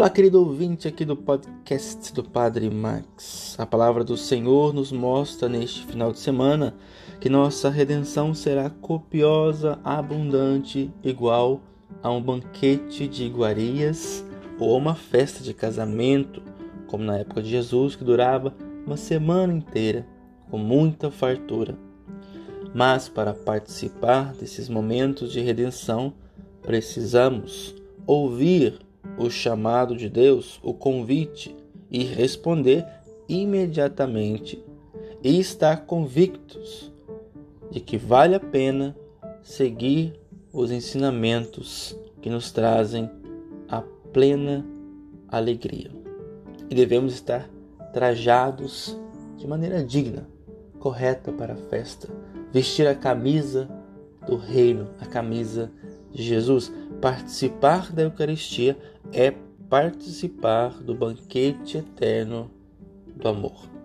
Olá, querido ouvinte aqui do podcast do Padre Max. A palavra do Senhor nos mostra neste final de semana que nossa redenção será copiosa, abundante, igual a um banquete de iguarias ou a uma festa de casamento, como na época de Jesus, que durava uma semana inteira, com muita fartura. Mas para participar desses momentos de redenção, precisamos ouvir o chamado de Deus, o convite, e responder imediatamente e estar convictos de que vale a pena seguir os ensinamentos que nos trazem a plena alegria. E devemos estar trajados de maneira digna, correta para a festa, vestir a camisa do reino, a camisa de Jesus. Participar da Eucaristia é participar do banquete eterno do amor.